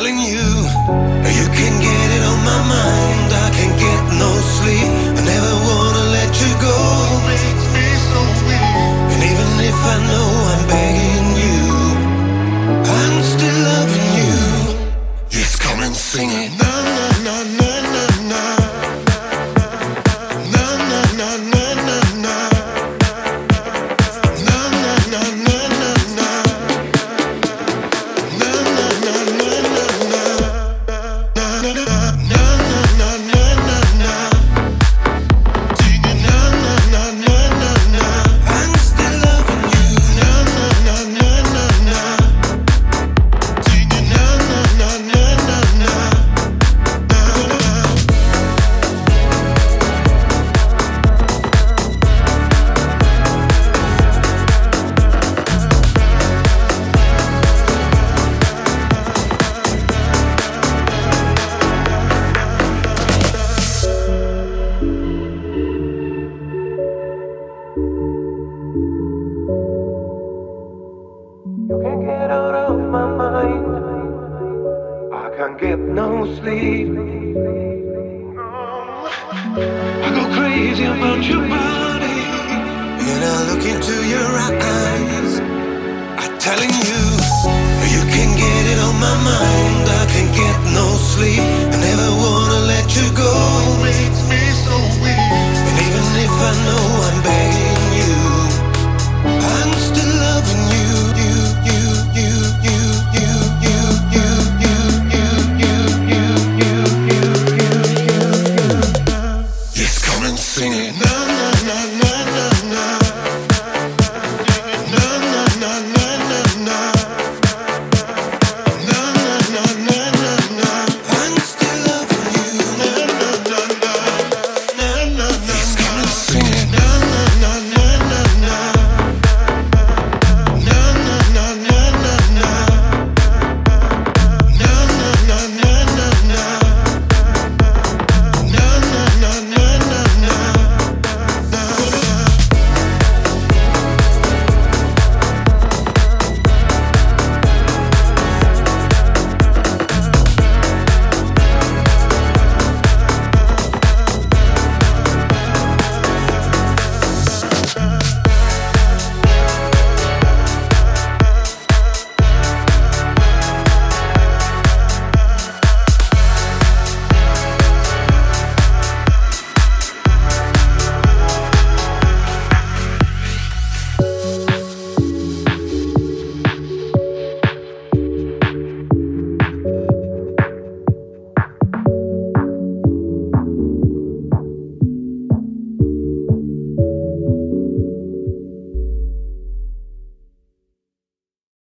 telling you, you can get it on my mind. can't get no sleep. I go crazy about your body. And I look into your eyes. I'm telling you.